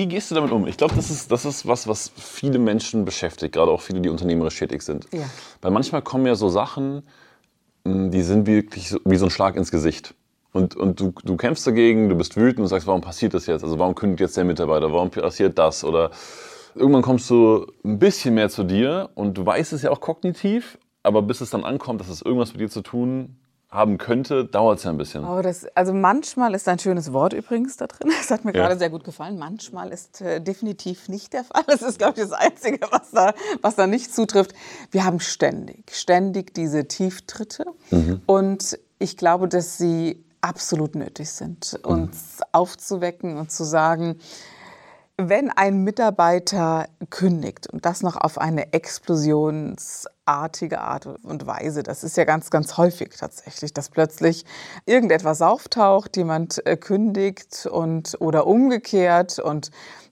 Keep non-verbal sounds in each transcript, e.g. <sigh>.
Wie, gehst du damit um? Ich glaube, das ist, das ist was, was viele Menschen beschäftigt, gerade auch viele, die unternehmerisch tätig sind. Ja. Weil manchmal kommen ja so Sachen, mh, die sind wirklich so, wie so ein Schlag ins Gesicht. Und, und du, du kämpfst dagegen, du bist wütend und sagst, warum passiert das jetzt? Also warum kündigt jetzt der Mitarbeiter? Warum passiert das? Oder irgendwann kommst du ein bisschen mehr zu dir und du weißt es ja auch kognitiv, aber bis es dann ankommt, dass es irgendwas mit dir zu tun haben könnte, dauert es ja ein bisschen. Oh, das, also manchmal ist ein schönes Wort übrigens da drin. <laughs> Das hat mir Ja. gerade sehr gut gefallen. Manchmal ist äh, definitiv nicht der Fall. <laughs> Das ist, glaube ich, das Einzige, was da, was da nicht zutrifft. Wir haben ständig, ständig diese Tieftritte. Und ich glaube, dass sie absolut nötig sind, uns aufzuwecken und zu sagen, wenn ein Mitarbeiter kündigt und das noch auf eine explosionsartige Art und Weise, das ist ja ganz, ganz häufig tatsächlich, dass plötzlich irgendetwas auftaucht, jemand äh, kündigt und oder umgekehrt und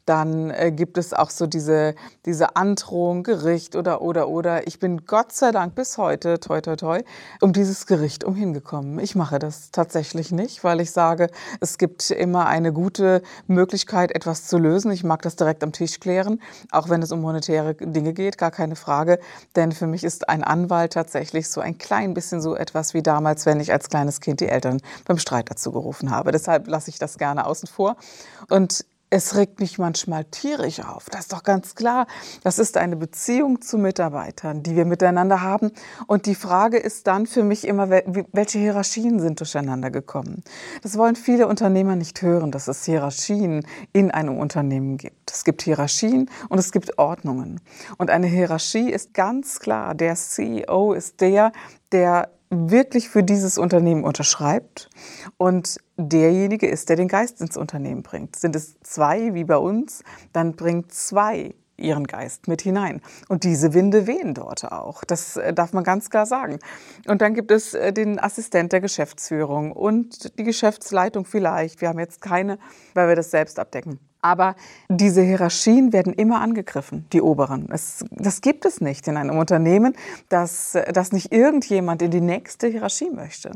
dann äh, gibt es auch so diese, diese Androhung, Gericht oder, oder, oder. Ich bin Gott sei Dank bis heute, toi, toi, toi, um dieses Gericht umhingekommen. Ich mache das tatsächlich nicht, weil ich sage, es gibt immer eine gute Möglichkeit, etwas zu lösen. Ich mag das direkt am Tisch klären, auch wenn es um monetäre Dinge geht, gar keine Frage. Denn für mich ist ein Anwalt tatsächlich so ein klein bisschen so etwas wie damals, wenn ich als kleines Kind die Eltern beim Streit dazu gerufen habe. Deshalb lasse ich das gerne außen vor. Und es regt mich manchmal tierisch auf. Das ist doch ganz klar. Das ist eine Beziehung zu Mitarbeitern, die wir miteinander haben. Und die Frage ist dann für mich immer, welche Hierarchien sind durcheinander gekommen? Das wollen viele Unternehmer nicht hören, dass es Hierarchien in einem Unternehmen gibt. Es gibt Hierarchien und es gibt Ordnungen. Und eine Hierarchie ist ganz klar. Der CEO ist der, der wirklich für dieses Unternehmen unterschreibt und derjenige ist, der den Geist ins Unternehmen bringt. Sind es zwei wie bei uns, dann bringt zwei ihren Geist mit hinein. Und diese Winde wehen dort auch. Das äh, darf man ganz klar sagen. Und dann gibt es äh, den Assistent der Geschäftsführung und die Geschäftsleitung vielleicht. Wir haben jetzt keine, weil wir das selbst abdecken. Aber diese Hierarchien werden immer angegriffen, die oberen. Es, das gibt es nicht in einem Unternehmen, dass, dass nicht irgendjemand in die nächste Hierarchie möchte.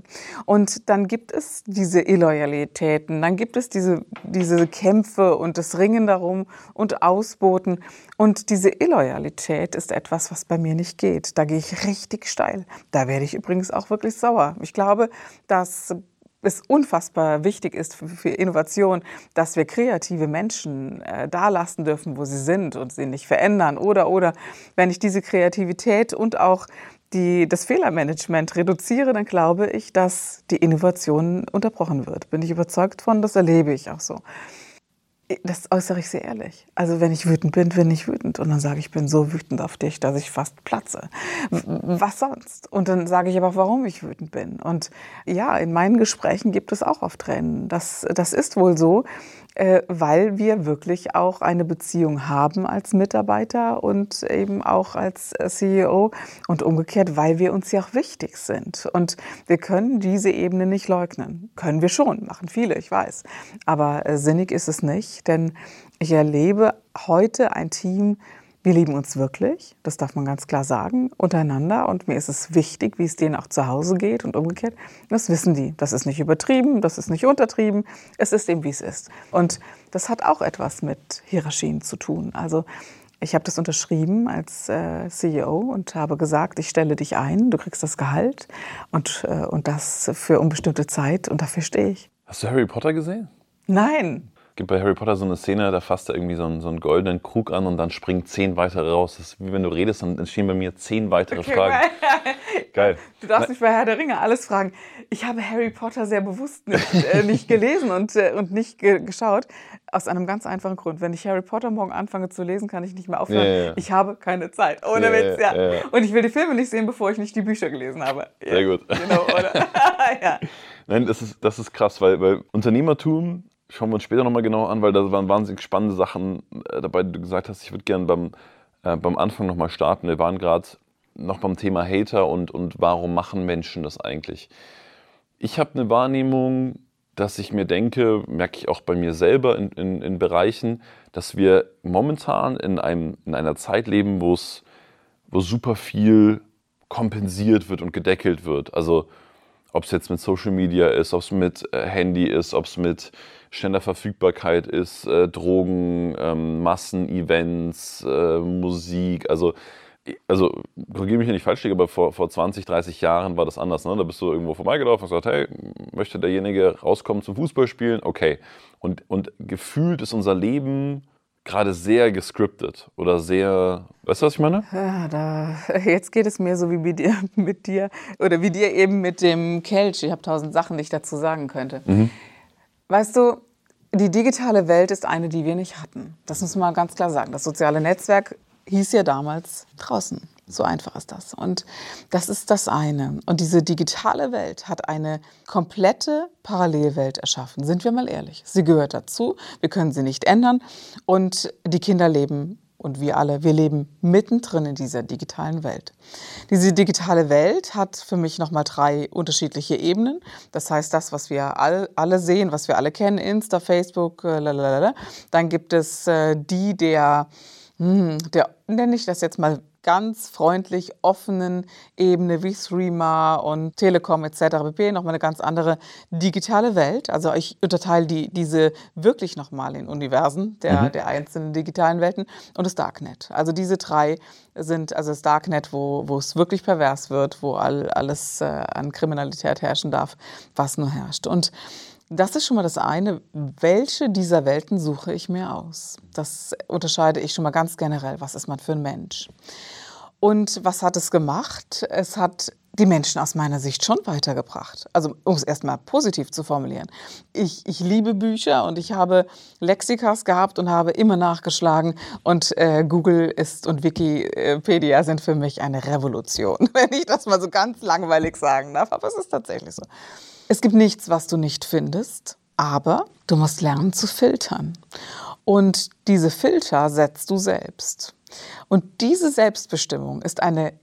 Und dann gibt es diese Illoyalitäten, dann gibt es diese, diese Kämpfe und das Ringen darum und Ausboten. Und diese Illoyalität ist etwas, was bei mir nicht geht. Da gehe ich richtig steil. Da werde ich übrigens auch wirklich sauer. Ich glaube, dass es unfassbar wichtig ist für, Innovation, dass wir kreative Menschen äh, da lassen dürfen, wo sie sind und sie nicht verändern. Oder, oder, wenn ich diese Kreativität und auch die, das Fehlermanagement reduziere, dann glaube ich, dass die Innovation unterbrochen wird. Bin ich überzeugt von, das erlebe ich auch so. Das äußere ich sehr ehrlich. Also wenn ich wütend bin, bin ich wütend. Und dann sage ich, ich bin so wütend auf dich, dass ich fast platze. Was sonst? Und dann sage ich aber auch, warum ich wütend bin. Und ja, in meinen Gesprächen gibt es auch oft Tränen. Das, das ist wohl so, äh, weil wir wirklich auch eine Beziehung haben als Mitarbeiter und eben auch als äh, CEO und umgekehrt, weil wir uns ja auch wichtig sind. Und wir können diese Ebene nicht leugnen. Können wir schon, machen viele, ich weiß. Aber äh, sinnig ist es nicht, denn ich erlebe heute ein Team, wir lieben uns wirklich, das darf man ganz klar sagen, untereinander. Und mir ist es wichtig, wie es denen auch zu Hause geht und umgekehrt. Das wissen die. Das ist nicht übertrieben, das ist nicht untertrieben. Es ist eben, wie es ist. Und das hat auch etwas mit Hierarchien zu tun. Also ich habe das unterschrieben als äh, CEO und habe gesagt, ich stelle dich ein, du kriegst das Gehalt und, äh, und das für unbestimmte Zeit und dafür stehe ich. Hast du Harry Potter gesehen? Nein, gibt bei Harry Potter so eine Szene, da fasst er irgendwie so einen, so einen goldenen Krug an und dann springen zehn weitere raus. Das ist wie wenn du redest, dann entstehen bei mir zehn weitere Fragen. Geil. Du darfst mich bei Herr der Ringe alles fragen. Ich habe Harry Potter sehr bewusst nicht, <laughs> äh, nicht gelesen und, äh, und nicht ge geschaut. Aus einem ganz einfachen Grund. Wenn ich Harry Potter morgen anfange zu lesen, kann ich nicht mehr aufhören. Ja, ja, ja. Ich habe keine Zeit. Ohne Witz, ja. Und ich will die Filme nicht sehen, bevor ich nicht die Bücher gelesen habe. Sehr gut. Genau, oder? <laughs> <laughs> ja. Nein, das ist, das ist krass, weil, weil Unternehmertum schauen wir uns später nochmal genau an, weil da waren wahnsinnig spannende Sachen äh, dabei, die du gesagt hast. Ich würde gerne beim, äh, beim Anfang nochmal starten. Wir waren gerade noch beim Thema Hater und, und warum machen Menschen das eigentlich. Ich habe eine Wahrnehmung, dass ich mir denke, merke ich auch bei mir selber in, in, in Bereichen, dass wir momentan in, einem, in einer Zeit leben, wo es wo super viel kompensiert wird und gedeckelt wird. Also ob es jetzt mit Social Media ist, ob es mit äh, Handy ist, ob es mit schneller Verfügbarkeit ist, äh, Drogen, ähm, Massenevents, äh, Musik. Also also korrigiere mich, wenn ich falsch liege, aber vor, vor 20, 30 Jahren war das anders. Ne? Da bist du irgendwo vorbeigelaufen und gesagt, hey, möchte derjenige rauskommen zum Fußballspielen? Okay. Und, und gefühlt ist unser Leben gerade sehr gescriptet oder sehr, weißt du, was ich meine? Ja, da, jetzt geht es mir so wie mit dir, <laughs> mit dir oder wie dir eben mit dem Kelch. Ich habe tausend Sachen, die ich dazu sagen könnte. Mhm. Weißt du, die digitale Welt ist eine, die wir nicht hatten. Das muss man ganz klar sagen. Das soziale Netzwerk hieß ja damals draußen. So einfach ist das. Und das ist das eine. Und diese digitale Welt hat eine komplette Parallelwelt erschaffen. Sind wir mal ehrlich. Sie gehört dazu. Wir können sie nicht ändern. Und die Kinder leben und wir alle, wir leben mittendrin in dieser digitalen Welt. Diese digitale Welt hat für mich nochmal drei unterschiedliche Ebenen. Das heißt, das, was wir all, alle sehen, was wir alle kennen, Insta, Facebook, äh, lalalala. dann gibt es äh, die der hm, der, nenne ich das jetzt mal ganz freundlich offenen Ebene wie Threema und Telekom etc. pp. Nochmal eine ganz andere digitale Welt. Also ich unterteile die, diese wirklich nochmal in Universen der, mhm. der einzelnen digitalen Welten und das Darknet. Also diese drei sind, also das Darknet, wo, wo es wirklich pervers wird, wo all, alles äh, an Kriminalität herrschen darf, was nur herrscht. Und das ist schon mal das eine. Welche dieser Welten suche ich mir aus? Das unterscheide ich schon mal ganz generell. Was ist man für ein Mensch? Und was hat es gemacht? Es hat die Menschen aus meiner Sicht schon weitergebracht. Also um es erstmal positiv zu formulieren. Ich, ich liebe Bücher und ich habe Lexikas gehabt und habe immer nachgeschlagen. Und äh, Google ist und Wikipedia sind für mich eine Revolution, <laughs> wenn ich das mal so ganz langweilig sagen darf. Aber es ist tatsächlich so. Es gibt nichts, was du nicht findest, aber du musst lernen zu filtern. Und diese Filter setzt du selbst. Und diese Selbstbestimmung ist eine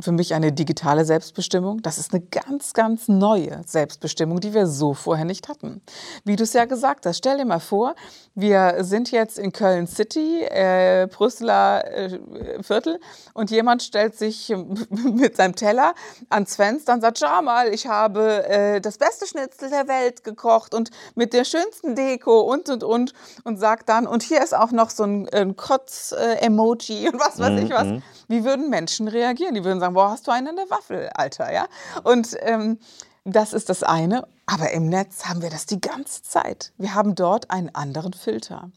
für mich eine digitale Selbstbestimmung. Das ist eine ganz, ganz neue Selbstbestimmung, die wir so vorher nicht hatten. Wie du es ja gesagt hast, stell dir mal vor, wir sind jetzt in Köln City, äh, Brüsseler äh, Viertel und jemand stellt sich <laughs> mit seinem Teller ans Fenster und sagt, schau mal, ich habe äh, das beste Schnitzel der Welt gekocht und mit der schönsten Deko und, und, und und sagt dann, und hier ist auch noch so ein, ein Kotz-Emoji und was weiß mhm. ich was. Mhm. Wie würden Menschen reagieren? Die würden sagen, boah, hast du einen in der Waffel, Alter, ja? Und ähm, das ist das eine. Aber im Netz haben wir das die ganze Zeit. Wir haben dort einen anderen Filter.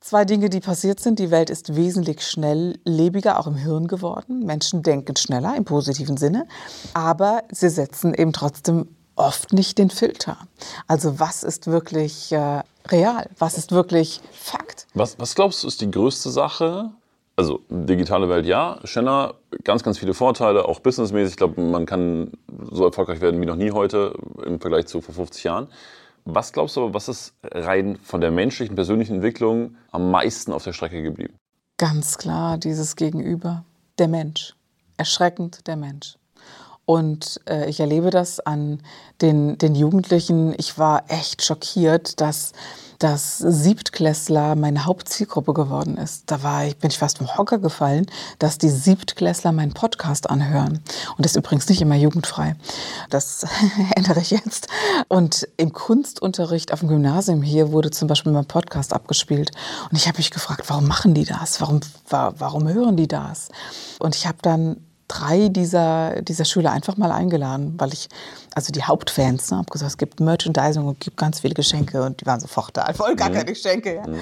Zwei Dinge, die passiert sind. Die Welt ist wesentlich schnelllebiger, auch im Hirn geworden. Menschen denken schneller im positiven Sinne, aber sie setzen eben trotzdem oft nicht den Filter. Also was ist wirklich äh, real? Was ist wirklich Fakt? Was, was glaubst du, ist die größte Sache, also digitale Welt ja, schneller, ganz, ganz viele Vorteile, auch businessmäßig. Ich glaube, man kann so erfolgreich werden wie noch nie heute im Vergleich zu vor 50 Jahren. Was glaubst du aber, was ist rein von der menschlichen, persönlichen Entwicklung am meisten auf der Strecke geblieben? Ganz klar, dieses Gegenüber, der Mensch. Erschreckend der Mensch. Und äh, ich erlebe das an den, den Jugendlichen. Ich war echt schockiert, dass dass Siebtklässler meine Hauptzielgruppe geworden ist. Da war ich, bin ich fast vom Hocker gefallen, dass die Siebtklässler meinen Podcast anhören. Und das ist übrigens nicht immer jugendfrei. Das <laughs> ändere ich jetzt. Und im Kunstunterricht auf dem Gymnasium hier wurde zum Beispiel mein Podcast abgespielt. Und ich habe mich gefragt, warum machen die das? Warum, warum hören die das? Und ich habe dann drei dieser, dieser Schüler einfach mal eingeladen, weil ich, also die Hauptfans, ne, habe gesagt, es gibt Merchandising und es gibt ganz viele Geschenke und die waren sofort da, voll gar mhm. keine Geschenke. Ja. Mhm.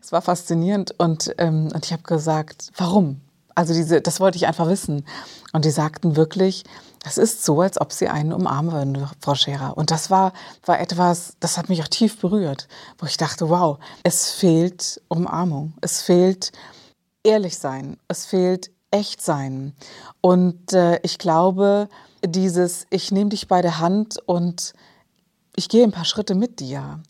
Es war faszinierend und, ähm, und ich habe gesagt, warum? Also diese, das wollte ich einfach wissen. Und die sagten wirklich, es ist so, als ob sie einen umarmen würden, Frau Scherer. Und das war, war etwas, das hat mich auch tief berührt, wo ich dachte, wow, es fehlt Umarmung, es fehlt ehrlich sein, es fehlt echt sein. Und äh, ich glaube, dieses, ich nehme dich bei der Hand und ich gehe ein paar Schritte mit dir.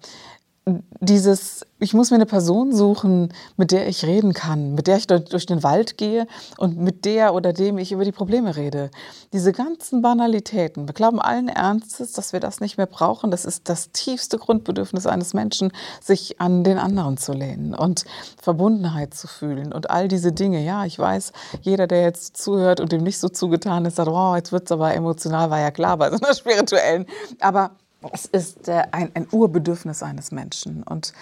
Dieses, ich muss mir eine Person suchen, mit der ich reden kann, mit der ich durch den Wald gehe und mit der oder dem ich über die Probleme rede. Diese ganzen Banalitäten. Wir glauben allen Ernstes, dass wir das nicht mehr brauchen. Das ist das tiefste Grundbedürfnis eines Menschen, sich an den anderen zu lehnen und Verbundenheit zu fühlen und all diese Dinge. Ja, ich weiß, jeder, der jetzt zuhört und dem nicht so zugetan ist, sagt, oh, jetzt wird es aber emotional, war ja klar bei so einer <laughs> spirituellen. Aber es ist äh, ein, ein Urbedürfnis eines Menschen. Und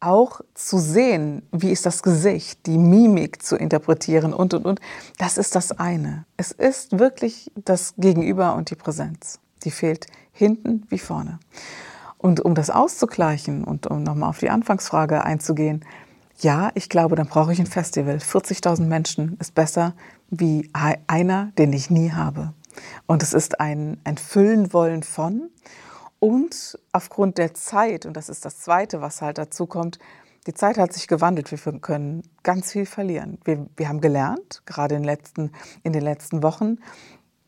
auch zu sehen, wie ist das Gesicht, die Mimik zu interpretieren und, und, und, das ist das eine. Es ist wirklich das Gegenüber und die Präsenz. Die fehlt hinten wie vorne. Und um das auszugleichen und um nochmal auf die Anfangsfrage einzugehen, ja, ich glaube, dann brauche ich ein Festival. 40.000 Menschen ist besser wie einer, den ich nie habe. Und es ist ein, ein Füllen wollen von und aufgrund der Zeit, und das ist das Zweite, was halt dazu kommt, die Zeit hat sich gewandelt. Wir können ganz viel verlieren. Wir, wir haben gelernt, gerade in, letzten, in den letzten Wochen,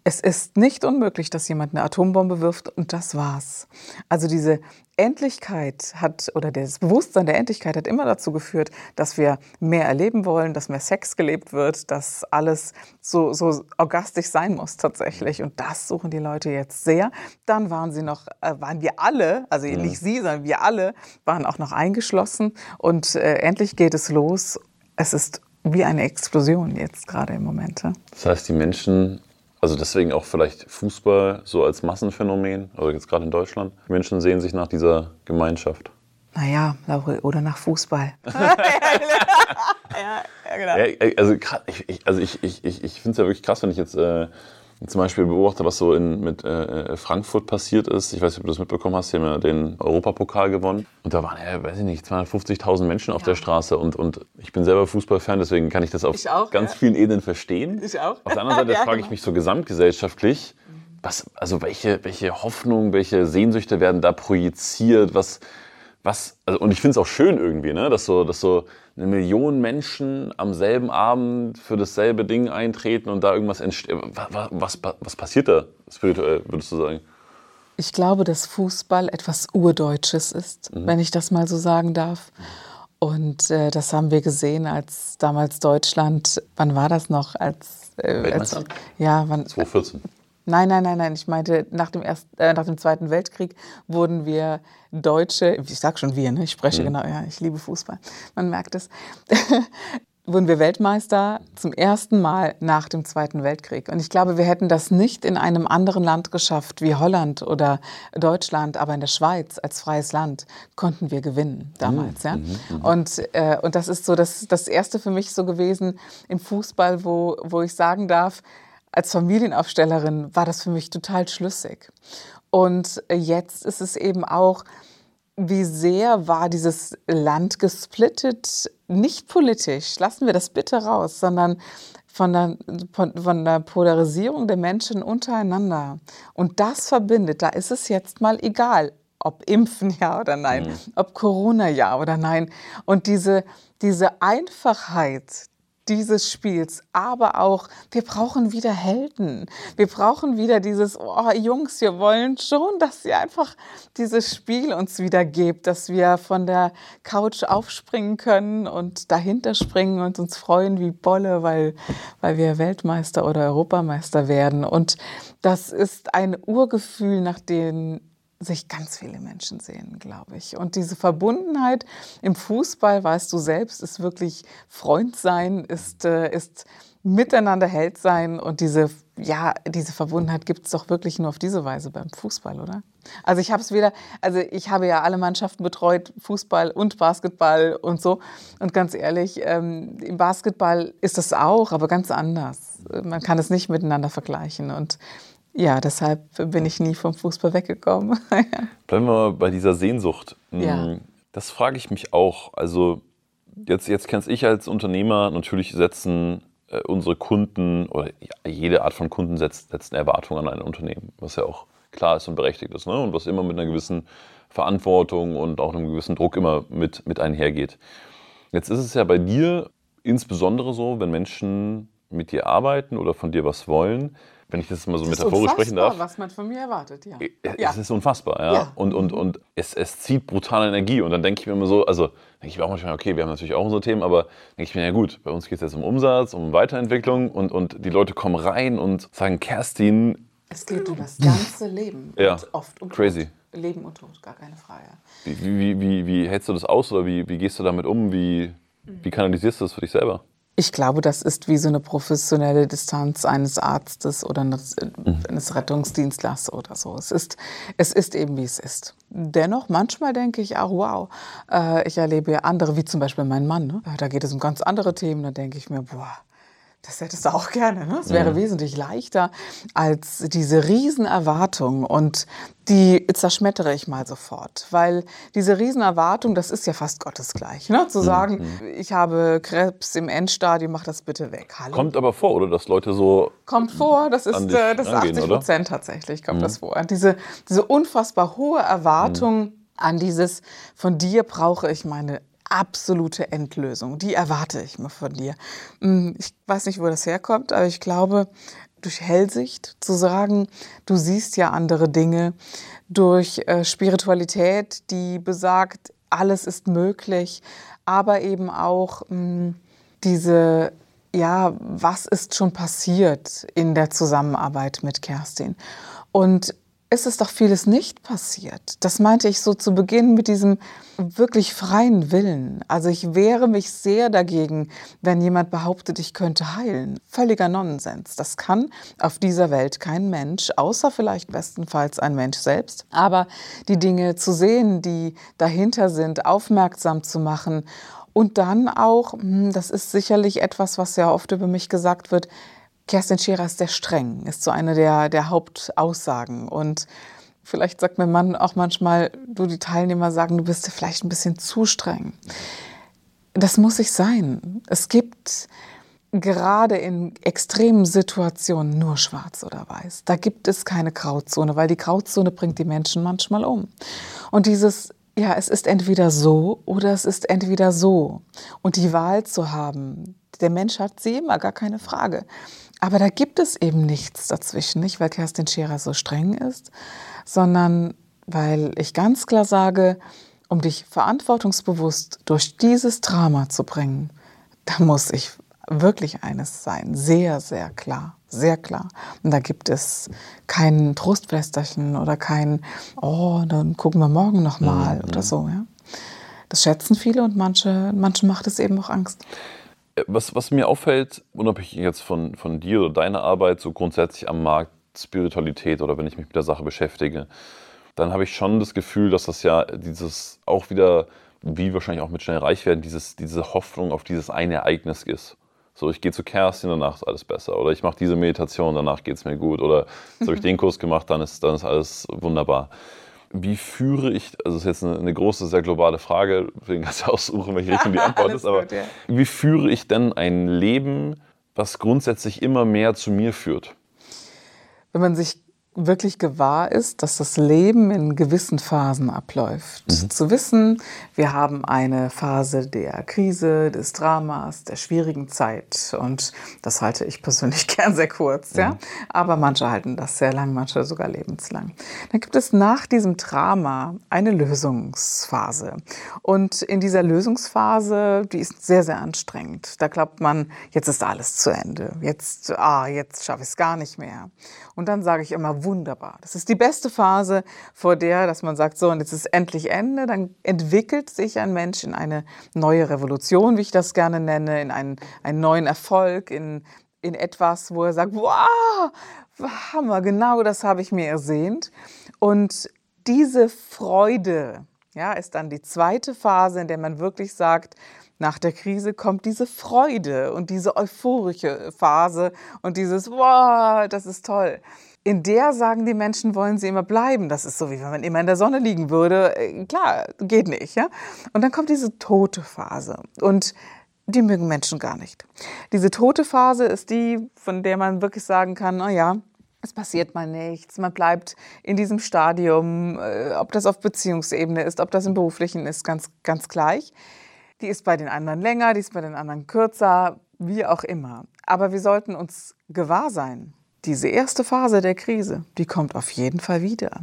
es ist nicht unmöglich, dass jemand eine Atombombe wirft und das war's. Also diese Endlichkeit hat oder das Bewusstsein der Endlichkeit hat immer dazu geführt, dass wir mehr erleben wollen, dass mehr Sex gelebt wird, dass alles so, so orgastisch sein muss tatsächlich. Und das suchen die Leute jetzt sehr. Dann waren sie noch, äh, waren wir alle, also ja. nicht sie, sondern wir alle, waren auch noch eingeschlossen. Und äh, endlich geht es los. Es ist wie eine Explosion jetzt gerade im Moment. Das heißt, die Menschen also deswegen auch vielleicht Fußball so als Massenphänomen, also jetzt gerade in Deutschland. Menschen sehen sich nach dieser Gemeinschaft. Naja, oder nach Fußball. <laughs> <laughs> ja, ja, genau. Ja, also ich, ich, also ich, ich, ich finde es ja wirklich krass, wenn ich jetzt äh, zum Beispiel beobachte, was so in, mit äh, Frankfurt passiert ist. Ich weiß nicht, ob du das mitbekommen hast, die haben ja den Europapokal gewonnen. Und da waren ja, weiß ich nicht, 250.000 Menschen auf ja. der Straße. Und, und ich bin selber Fußballfan, deswegen kann ich das auf ich auch, ganz ja. vielen Ebenen verstehen. Ich auch. Auf der anderen Seite <laughs> ja, frage ich genau. mich so gesamtgesellschaftlich, was, also welche, welche Hoffnungen, welche Sehnsüchte werden da projiziert, was was, also, und ich finde es auch schön irgendwie, ne, dass so, dass so eine Million Menschen am selben Abend für dasselbe Ding eintreten und da irgendwas entsteht. Was, was, was passiert da spirituell, würdest du sagen? Ich glaube, dass Fußball etwas Urdeutsches ist, mhm. wenn ich das mal so sagen darf. Und äh, das haben wir gesehen, als damals Deutschland, wann war das noch? Als, äh, als ja, wann, 2014. Nein, nein, nein, nein. Ich meinte, nach dem, Erst, äh, nach dem Zweiten Weltkrieg wurden wir Deutsche, ich sag schon wir, ne? ich spreche mhm. genau, ja, ich liebe Fußball, man merkt es, <laughs> wurden wir Weltmeister zum ersten Mal nach dem Zweiten Weltkrieg. Und ich glaube, wir hätten das nicht in einem anderen Land geschafft, wie Holland oder Deutschland, aber in der Schweiz als freies Land konnten wir gewinnen damals. Mhm. Ja? Mhm. mhm. Und, äh, und das ist so das, das Erste für mich so gewesen im Fußball, wo, wo ich sagen darf, als Familienaufstellerin war das für mich total schlüssig. Und jetzt ist es eben auch, wie sehr war dieses Land gesplittet, nicht politisch, lassen wir das bitte raus, sondern von der, von, der Polarisierung der Menschen untereinander. Und das verbindet, da ist es jetzt mal egal, ob Impfen ja oder nein, mhm. ob Corona ja oder nein. Und diese, diese Einfachheit, dieses Spiels, aber auch, wir brauchen wieder Helden. Wir brauchen wieder dieses, oh Jungs, wir wollen schon, dass ihr einfach dieses Spiel uns wieder gebt, dass wir von der Couch aufspringen können und dahinter springen und uns freuen wie Bolle, weil, weil wir Weltmeister oder Europameister werden. Und das ist ein Urgefühl, nach dem sich ganz viele Menschen sehen, glaube ich. Und diese Verbundenheit im Fußball, weißt du selbst, ist wirklich Freund sein, ist, äh, ist miteinander Held sein. Und diese, ja, diese Verbundenheit gibt es doch wirklich nur auf diese Weise beim Fußball, oder? Also ich habe es wieder, also ich habe ja alle Mannschaften betreut, Fußball und Basketball und so. Und ganz ehrlich, ähm, im Basketball ist das auch, aber ganz anders. Man kann es nicht miteinander vergleichen. Und ja, deshalb bin ich nie vom Fußball weggekommen. <laughs> Bleiben wir mal bei dieser Sehnsucht. Ja. Hm, das frage ich mich auch. Also jetzt, jetzt kennst ich als Unternehmer, natürlich setzen äh, unsere Kunden oder ja, jede Art von Kunden setzt, setzen Erwartungen an ein Unternehmen, was ja auch klar ist und berechtigt ist ne? und was immer mit einer gewissen Verantwortung und auch einem gewissen Druck immer mit, mit einhergeht. Jetzt ist es ja bei dir insbesondere so, wenn Menschen mit dir arbeiten oder von dir was wollen, wenn ich das mal so Das ist metaphorisch sprechen darf. unfassbar, was man von mir erwartet, ja. Es ja. ist unfassbar, ja. Ja. Und, und, und es, es zieht brutale Energie. Und dann denke ich mir immer so, also denke ich mir auch manchmal, okay, wir haben natürlich auch unsere Themen, aber denke ich mir, ja gut, bei uns geht es jetzt um Umsatz, um Weiterentwicklung und, und die Leute kommen rein und sagen, Kerstin, Es geht um das ganze Leben. Ja. Und oft um Crazy. Tod. Leben und Tod, gar keine Frage. wie, wie, wie, wie hältst du das aus oder wie, wie gehst du damit um? Wie, wie kanalisierst du das für dich selber? Ich glaube, das ist wie so eine professionelle Distanz eines Arztes oder eines, eines Rettungsdienstlers oder so. Es ist, es ist eben, wie es ist. Dennoch, manchmal denke ich auch, wow, äh, ich erlebe ja andere, wie zum Beispiel mein Mann. Ne? Da geht es um ganz andere Themen. Da denke ich mir, boah, das hättest du auch gerne. Ne? Es wäre wesentlich leichter als diese Riesenerwartung. Und die zerschmettere ich mal sofort. Weil diese Riesenerwartung, das ist ja fast gottesgleich. Ne? Zu sagen, ich habe Krebs im Endstadium, mach das bitte weg. Hallo? Kommt aber vor, oder? Dass Leute so, Kommt vor, das ist, äh, das ist rangehen, 80 oder? Prozent tatsächlich, kommt das vor. Diese, diese unfassbar hohe Erwartung an dieses, von dir brauche ich meine absolute Endlösung. Die erwarte ich mir von dir. Hm, Ich weiß nicht, wo das herkommt, aber ich glaube, durch Hellsicht zu sagen, du siehst ja andere Dinge, durch äh, Spiritualität, die besagt, alles ist möglich, aber eben auch mh, diese, ja, was ist schon passiert in der Zusammenarbeit mit Kerstin? Und es ist doch vieles nicht passiert. Das meinte ich so zu Beginn mit diesem wirklich freien Willen. Also ich wehre mich sehr dagegen, wenn jemand behauptet, ich könnte heilen. Völliger Nonsens. Das kann auf dieser Welt kein Mensch, außer vielleicht bestenfalls ein Mensch selbst. Aber die Dinge zu sehen, die dahinter sind, aufmerksam zu machen und dann auch, hm, das ist sicherlich etwas, was ja oft über mich gesagt wird, Kerstin Scherer ist sehr streng, ist so eine der, der Hauptaussagen. Und vielleicht sagt mein Mann auch manchmal, du, die Teilnehmer sagen, du bist vielleicht ein bisschen zu streng. Das muss ich sein. Es gibt gerade in extremen Situationen nur schwarz oder weiß. Da gibt es keine Grauzone, weil die Grauzone bringt die Menschen manchmal um. Und dieses, ja, es ist entweder so oder es ist entweder so. Und die Wahl zu haben, der Mensch hat sie immer, gar keine Frage. Aber da gibt es eben nichts dazwischen, nicht weil Kerstin Scherer so streng ist, sondern weil ich ganz klar sage, um dich verantwortungsbewusst durch dieses Drama zu bringen, da muss ich wirklich eines sein, sehr, sehr klar, sehr klar. Und da gibt es kein Trostflästerchen oder kein, oh, dann gucken wir morgen noch mal oder so. Ja. Das schätzen viele und manche, manchen macht es eben auch Angst. Was, was mir auffällt, unabhängig jetzt von, von dir oder deiner Arbeit, so grundsätzlich am Markt Spiritualität oder wenn ich mich mit der Sache beschäftige, dann habe ich schon das Gefühl, dass das ja dieses auch wieder, wie wahrscheinlich auch mit schnell reich werden, dieses, diese Hoffnung auf dieses eine Ereignis ist. So, ich gehe zu Kerstin, danach ist alles besser. Oder ich mache diese Meditation, danach geht es mir gut. Oder jetzt habe ich den <laughs> Kurs gemacht, dann ist, dann ist alles wunderbar. Wie führe ich, also das ist jetzt eine, eine große, sehr globale Frage, deswegen kannst du aussuchen, welche Richtung die <laughs> Antwort ist, aber gut, ja. wie führe ich denn ein Leben, was grundsätzlich immer mehr zu mir führt? wenn man sich wirklich gewahr ist, dass das Leben in gewissen Phasen abläuft. Zu wissen, wir haben eine Phase der Krise, des Dramas, der schwierigen Zeit. Und das halte ich persönlich <laughs> gern sehr kurz. Ja? Aber manche halten das sehr lang, manche sogar lebenslang. Dann gibt es nach diesem Drama eine Lösungsphase. Und in dieser Lösungsphase, die ist sehr, sehr anstrengend. Da glaubt man, jetzt ist alles zu Ende. Jetzt, ah, jetzt schaffe ich es gar nicht mehr. Und dann sage ich immer, wunderbar. Das ist die beste Phase, vor der, dass man sagt, so, und jetzt ist endlich Ende. Dann entwickelt sich ein Mensch in eine neue Revolution, wie ich das gerne nenne, in einen, einen neuen Erfolg, in, in etwas, wo er sagt, wow, Hammer, genau das habe ich mir ersehnt. Und diese Freude, ja, ist dann die zweite Phase, in der man wirklich sagt, nach der Krise kommt diese Freude und diese euphorische Phase und dieses, wow, das ist toll. In der sagen die Menschen, wollen sie immer bleiben. Das ist so, wie wenn man immer in der Sonne liegen würde. Äh, Klar, geht nicht. Ja? Und dann kommt diese tote Phase. Und die mögen Menschen gar nicht. Diese tote Phase ist die, von der man wirklich sagen kann, na ja, es passiert mal nichts, man bleibt in diesem Stadium, äh, ob das auf Beziehungsebene ist, ob das im beruflichen ist, ganz, ganz gleich. Die ist bei den anderen länger, die ist bei den anderen kürzer, wie auch immer. Aber wir sollten uns gewahr sein, diese erste Phase der Krise, die kommt auf jeden Fall wieder.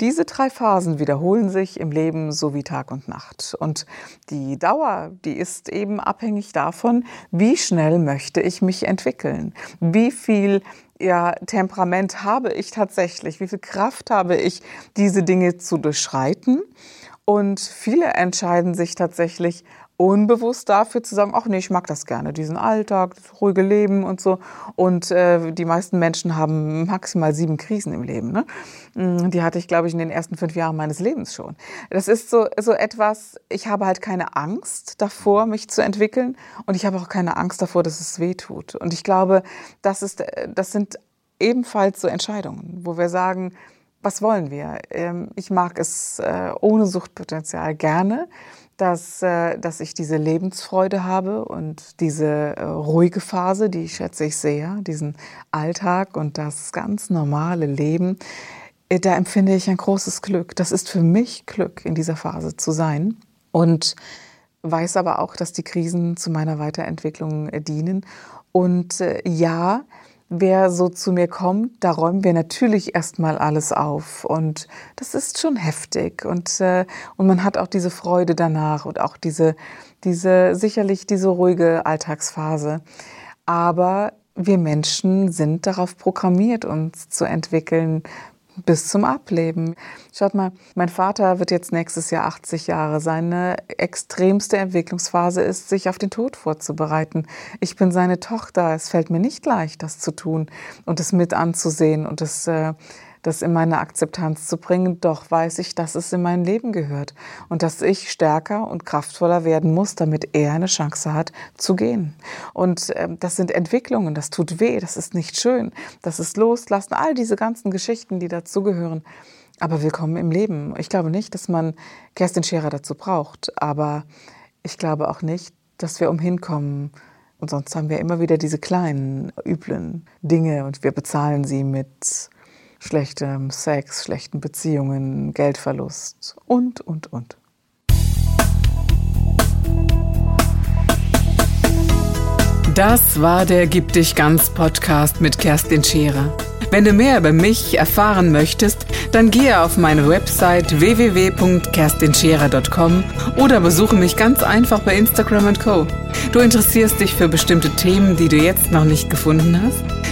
Diese drei Phasen wiederholen sich im Leben so wie Tag und Nacht. Und die Dauer, die ist eben abhängig davon, wie schnell möchte ich mich entwickeln, wie viel ja, Temperament habe ich tatsächlich, wie viel Kraft habe ich, diese Dinge zu durchschreiten. Und viele entscheiden sich tatsächlich unbewusst dafür zu sagen, ach nee, ich mag das gerne, diesen Alltag, das ruhige Leben und so. Und äh, die meisten Menschen haben maximal sieben Krisen im Leben. Ne? Mm, die hatte ich, glaube ich, in den ersten fünf Jahren meines Lebens schon. Das ist so, so etwas, ich habe halt keine Angst davor, mich zu entwickeln. Und ich habe auch keine Angst davor, dass es weh tut. Und ich glaube, das, ist, das sind ebenfalls so Entscheidungen, wo wir sagen, was wollen wir? Ähm, ich mag es äh, ohne Suchtpotenzial gerne dass, äh, dass ich diese Lebensfreude habe und diese äh, ruhige Phase, die schätze ich sehr, diesen Alltag und das ganz normale Leben. Äh, da empfinde ich ein großes Glück. Das ist für mich Glück, in dieser Phase zu sein. Und weiß aber auch, dass die Krisen zu meiner Weiterentwicklung dienen. Und ja, wer so zu mir kommt, da räumen wir natürlich erstmal alles auf. Und das ist schon heftig. Und, äh, und man hat auch diese Freude danach und auch diese, diese, sicherlich diese ruhige Alltagsphase. Aber wir Menschen sind darauf programmiert, uns zu entwickeln, bis zum Ableben. Schaut mal, mein Vater wird jetzt nächstes Jahr 80 Jahre. Seine extremste Entwicklungsphase ist, sich auf den Tod vorzubereiten. Ich bin seine Tochter. Es fällt mir nicht leicht, das zu tun und es mit anzusehen und es äh, das in meine Akzeptanz zu bringen, doch weiß ich, dass es in mein Leben gehört und dass ich stärker und kraftvoller werden muss, damit er eine Chance hat zu gehen. Und äh, das sind Entwicklungen, das tut weh, das ist nicht schön, das ist Loslassen, all diese ganzen Geschichten, die dazugehören. Aber willkommen im Leben. Ich glaube nicht, dass man Kerstin Scherer dazu braucht, aber ich glaube auch nicht, dass wir umhin kommen, und sonst haben wir immer wieder diese kleinen, üblen Dinge und wir bezahlen sie mit schlechtem Sex, schlechten Beziehungen, Geldverlust und, und, und. Das war der Gib dich ganz Podcast mit Kerstin Scherer. Wenn du mehr über mich erfahren möchtest, dann gehe auf meine Website www.kerstinscherer.com oder besuche mich ganz einfach bei Instagram Co. Du interessierst dich für bestimmte Themen, die du jetzt noch nicht gefunden hast?